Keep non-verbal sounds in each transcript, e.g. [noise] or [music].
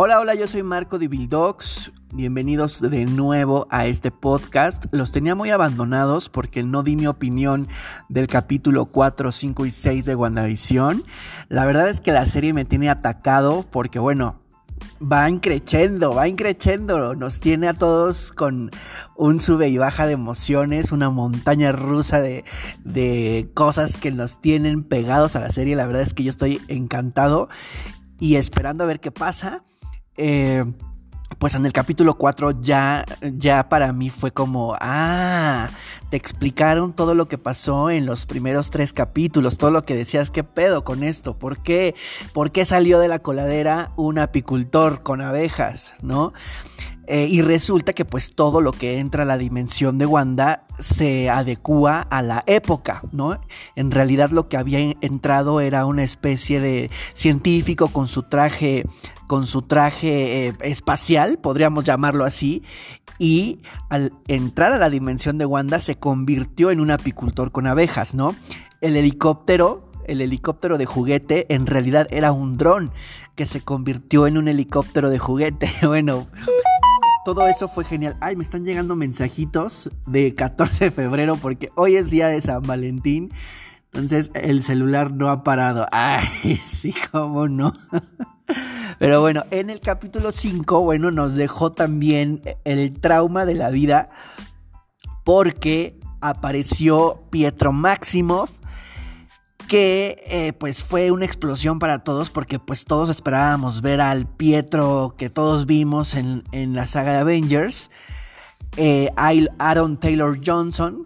Hola, hola, yo soy Marco de Bildox. Bienvenidos de nuevo a este podcast. Los tenía muy abandonados porque no di mi opinión del capítulo 4, 5 y 6 de WandaVision. La verdad es que la serie me tiene atacado porque, bueno, va increchendo, va increchendo. Nos tiene a todos con un sube y baja de emociones, una montaña rusa de, de cosas que nos tienen pegados a la serie. La verdad es que yo estoy encantado y esperando a ver qué pasa. Eh, pues en el capítulo 4 ya, ya para mí fue como, ah, te explicaron todo lo que pasó en los primeros tres capítulos, todo lo que decías, ¿qué pedo con esto? ¿Por qué? ¿Por qué salió de la coladera un apicultor con abejas? ¿No? Eh, y resulta que pues todo lo que entra a la dimensión de Wanda se adecua a la época, ¿no? En realidad lo que había entrado era una especie de científico con su traje, con su traje eh, espacial, podríamos llamarlo así, y al entrar a la dimensión de Wanda se convirtió en un apicultor con abejas, ¿no? El helicóptero, el helicóptero de juguete en realidad era un dron que se convirtió en un helicóptero de juguete. [laughs] bueno, todo eso fue genial. Ay, me están llegando mensajitos de 14 de febrero porque hoy es día de San Valentín. Entonces el celular no ha parado. [laughs] Ay, sí, cómo no. [laughs] Pero bueno, en el capítulo 5, bueno, nos dejó también el trauma de la vida porque apareció Pietro Maximoff que eh, pues fue una explosión para todos porque pues todos esperábamos ver al Pietro que todos vimos en, la saga de Avengers, eh, Aaron Taylor Johnson,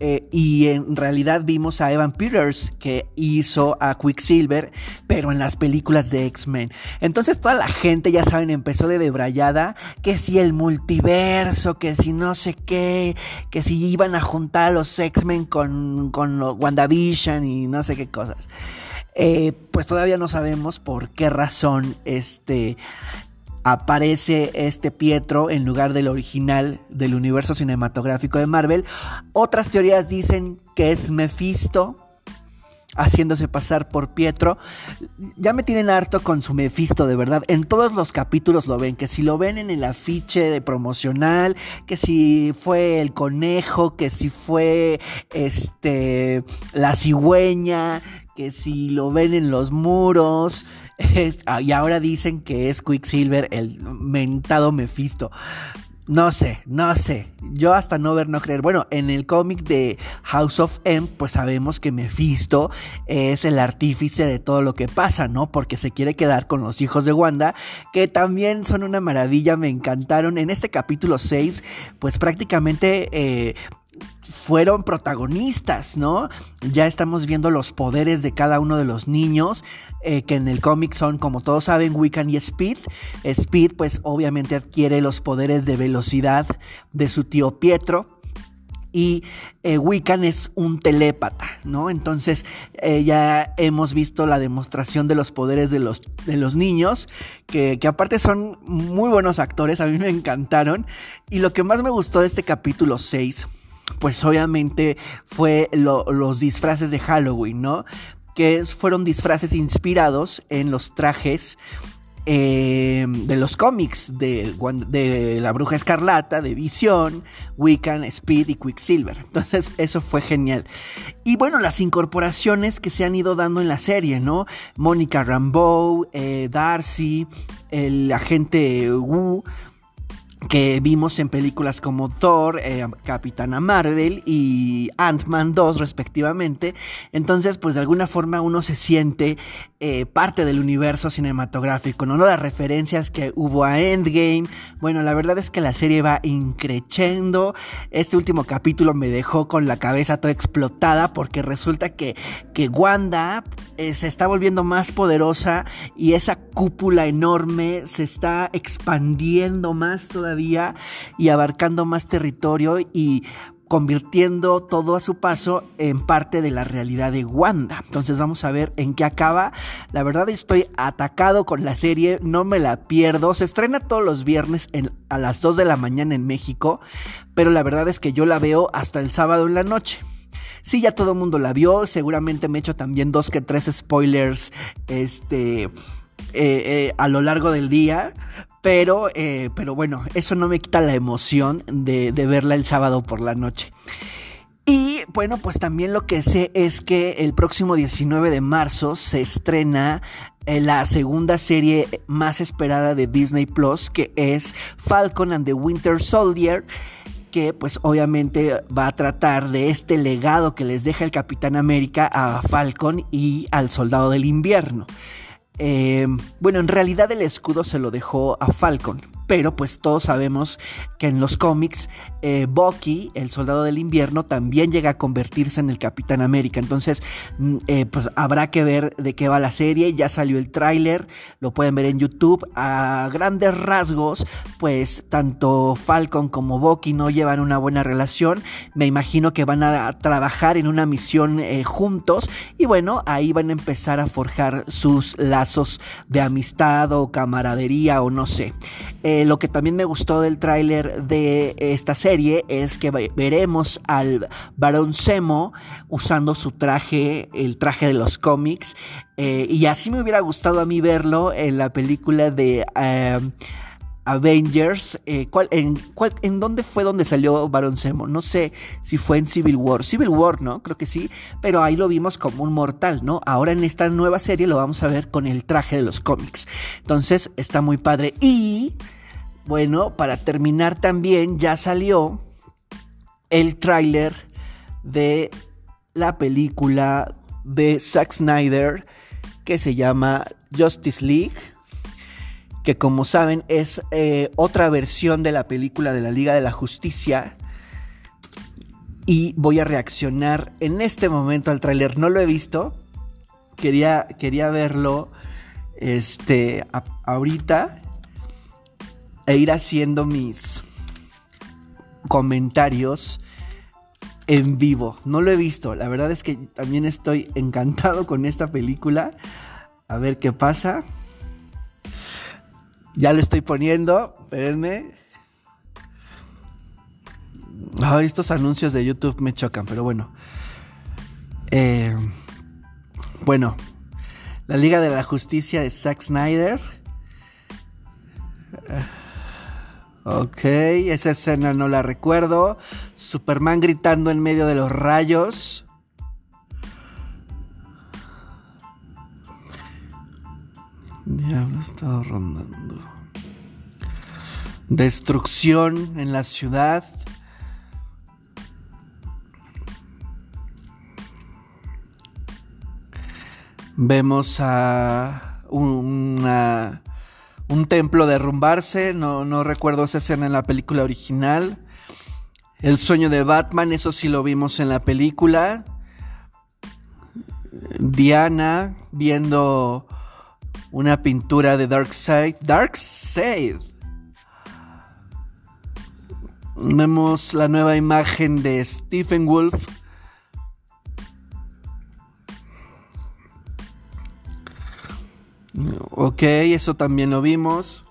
eh, y en realidad vimos a Evan Peters que hizo a Quicksilver, pero en las películas de X-Men. Entonces toda la gente, ya saben, empezó de debrayada, que si el multiverso, que si no sé qué, que si iban a juntar a los X-Men con, con WandaVision y no sé qué cosas. Eh, pues todavía no sabemos por qué razón este aparece este Pietro en lugar del original del universo cinematográfico de Marvel. Otras teorías dicen que es Mephisto haciéndose pasar por Pietro. Ya me tienen harto con su Mephisto, de verdad. En todos los capítulos lo ven, que si lo ven en el afiche de promocional, que si fue el conejo, que si fue este la cigüeña, que si lo ven en los muros. Ah, y ahora dicen que es Quicksilver, el mentado Mephisto. No sé, no sé. Yo hasta no ver, no creer. Bueno, en el cómic de House of M, pues sabemos que Mephisto es el artífice de todo lo que pasa, ¿no? Porque se quiere quedar con los hijos de Wanda, que también son una maravilla, me encantaron. En este capítulo 6, pues prácticamente eh, fueron protagonistas, ¿no? Ya estamos viendo los poderes de cada uno de los niños, eh, que en el cómic son, como todos saben, Wiccan y Speed. Speed, pues obviamente adquiere los poderes de velocidad de su tío Pietro. Y eh, Wiccan es un telépata, ¿no? Entonces eh, ya hemos visto la demostración de los poderes de los, de los niños, que, que, aparte son muy buenos actores, a mí me encantaron. Y lo que más me gustó de este capítulo 6 pues obviamente fue los disfraces de Halloween, ¿no? Que fueron disfraces inspirados en los trajes eh, de los cómics de, La Bruja Escarlata, de Visión, Wiccan, Speed y Quicksilver. [laughs] Entonces eso fue genial. Y bueno, las incorporaciones que se han ido dando en la serie, ¿no? Mónica Rambeau, eh, Darcy, el agente Wu, que vimos en películas como Thor, eh, Capitana Marvel y Ant-Man 2 respectivamente. Entonces, pues de alguna forma uno se siente eh, parte del universo cinematográfico, ¿no? Las referencias que hubo a Endgame. Bueno, la verdad es que la serie va increchendo. Este último capítulo me dejó con la cabeza toda explotada porque resulta que, que Wanda eh, se está volviendo más poderosa y esa cúpula enorme se está expandiendo más todavía y abarcando más territorio y convirtiendo todo a su paso en parte de la realidad de Wanda. Entonces vamos a ver en qué acaba. La verdad estoy atacado con la serie, no me la pierdo. Se estrena todos los viernes a las 2 de la mañana en México, pero la verdad es que yo la veo hasta el sábado en la noche. Sí, ya todo el mundo la vio, seguramente me he hecho también dos que tres spoilers, este eh, a lo largo del día. Pero, pero bueno, eso no me quita la emoción de, de verla el sábado por la noche. Y bueno, pues también lo que sé es que el próximo 19 de marzo se estrena eh, la segunda serie más esperada de Disney Plus, que es Falcon and the Winter Soldier que pues obviamente va a tratar de este legado que les deja el Capitán América a Falcon y al Soldado del Invierno. Eh, bueno, en realidad el escudo se lo dejó a Falcon, pero pues todos sabemos que en los cómics eh, Bucky, el soldado del invierno, también llega a convertirse en el Capitán América. Entonces, mm, eh, pues habrá que ver de qué va la serie. Ya salió el tráiler, lo pueden ver en YouTube. A grandes rasgos, pues tanto Falcon como Bucky no llevan una buena relación. Me imagino que van a trabajar en una misión eh, juntos y bueno, ahí van a empezar a forjar sus lazos de amistad o camaradería o no sé. Eh, lo que también me gustó del tráiler de esta serie es que veremos al Barón Zemo usando su traje, el traje de los cómics. Eh, y así me hubiera gustado a mí verlo en la película de... Em, Avengers, eh, en, ¿en dónde fue donde salió Barón Zemo? No sé si fue en Civil War. Civil War, ¿no? Creo que sí, pero ahí lo vimos como un mortal, ¿no? Ahora en esta nueva serie lo vamos a ver con el traje de los cómics. Entonces está muy padre. Y, bueno, para terminar también ya salió el tráiler de la película de Zack Snyder que se llama Justice League que como saben es eh, otra versión de la película de la Liga de la Justicia. Y voy a reaccionar en este momento al tráiler. No lo he visto. Quería, quería verlo este, ahorita e ir haciendo mis comentarios en vivo. No lo he visto. La verdad es que también estoy encantado con esta película. A ver qué pasa. Ya lo estoy poniendo, espérenme. estos anuncios de YouTube me chocan, pero bueno. Eh, bueno, la Liga de la Justicia de Zack Snyder. Ok, esa escena no la recuerdo. Superman gritando en medio de los rayos. Diablo estado rondando. Destrucción en la ciudad. Vemos a una, un templo derrumbarse. No, no recuerdo esa escena en la película original. El sueño de Batman, eso sí lo vimos en la película. Diana viendo una pintura de Darkseid. Darkseid. Vemos la nueva imagen de Stephen Wolf. Ok, eso también lo vimos.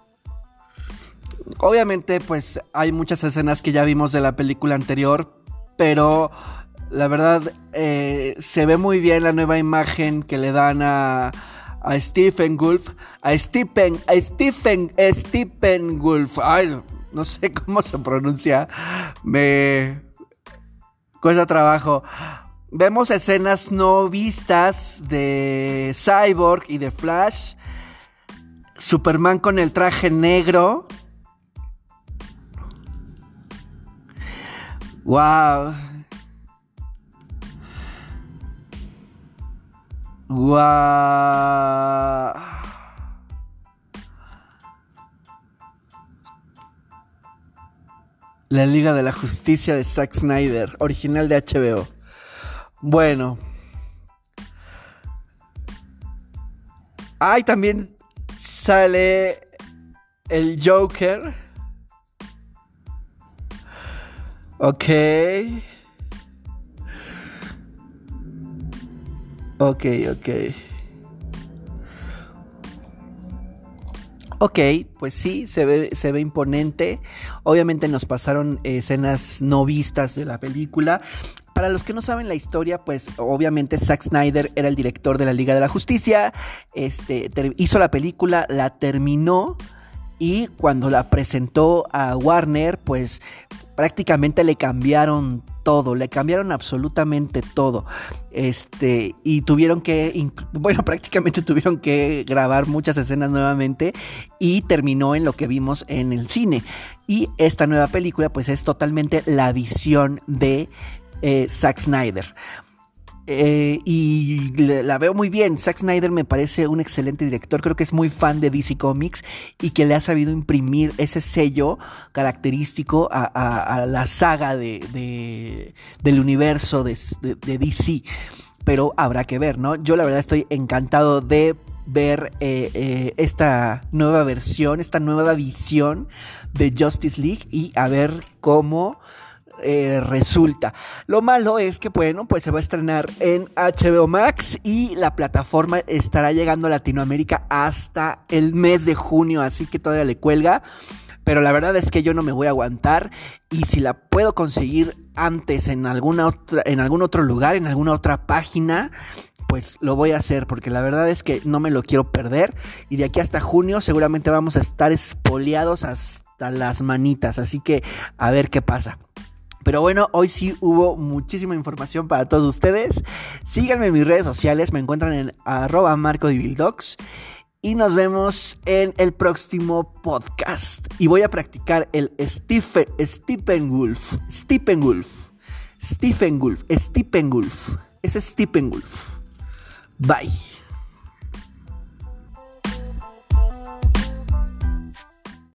Obviamente, pues hay muchas escenas que ya vimos de la película anterior, pero la verdad eh, se ve muy bien la nueva imagen que le dan a, a Stephen Wolf, a Stephen, a Stephen, Stephen Wolf, ay, no sé [laughs] cómo se pronuncia, me cuesta trabajo. Vemos escenas no vistas de Cyborg y de Flash. Superman con el traje negro. Wow. La Liga de la Justicia de Zack Snyder, original de HBO. Bueno. Ay, también sale el Joker. Ok. Ok, ok. Ok, pues sí, se ve, se ve imponente. Obviamente nos pasaron escenas no vistas de la película, para los que no saben la historia, pues obviamente Zack Snyder era el director de la Liga de la Justicia, este, hizo la película, la terminó y cuando la presentó a Warner, pues prácticamente le cambiaron todo, le cambiaron absolutamente todo. Este, y tuvieron que, bueno, [laughs] prácticamente tuvieron que grabar muchas escenas nuevamente y terminó en lo que vimos en el cine. Y esta nueva película, pues es totalmente la visión de eh, Zack Snyder. Eh, y la veo muy bien. Zack Snyder me parece un excelente director. Creo que es muy fan de DC Comics y que le ha sabido imprimir ese sello característico a, la saga de, del universo de, DC. Pero habrá que ver, ¿no? Yo la verdad estoy encantado de ver eh, esta nueva versión, esta nueva visión de Justice League y a ver cómo eh, resulta. Lo malo es que, bueno, pues se va a estrenar en HBO Max y la plataforma estará llegando a Latinoamérica hasta el mes de junio, así que todavía le cuelga. Pero la verdad es que yo no me voy a aguantar y si la puedo conseguir antes en alguna otra, en algún otro lugar, en alguna otra página, pues lo voy a hacer porque la verdad es que no me lo quiero perder y de aquí hasta junio seguramente vamos a estar espoleados hasta las manitas, así que a ver qué pasa. Pero bueno, hoy sí hubo muchísima información para todos ustedes. Síganme en mis redes sociales, me encuentran en arroba marcodivildocs. Y nos vemos en el próximo podcast. Y voy a practicar el Stephen, Stephen Wolf. Stephen Wolf. Stephen Wolf. Stephen Wolf. Es Stephen Wolf. Bye.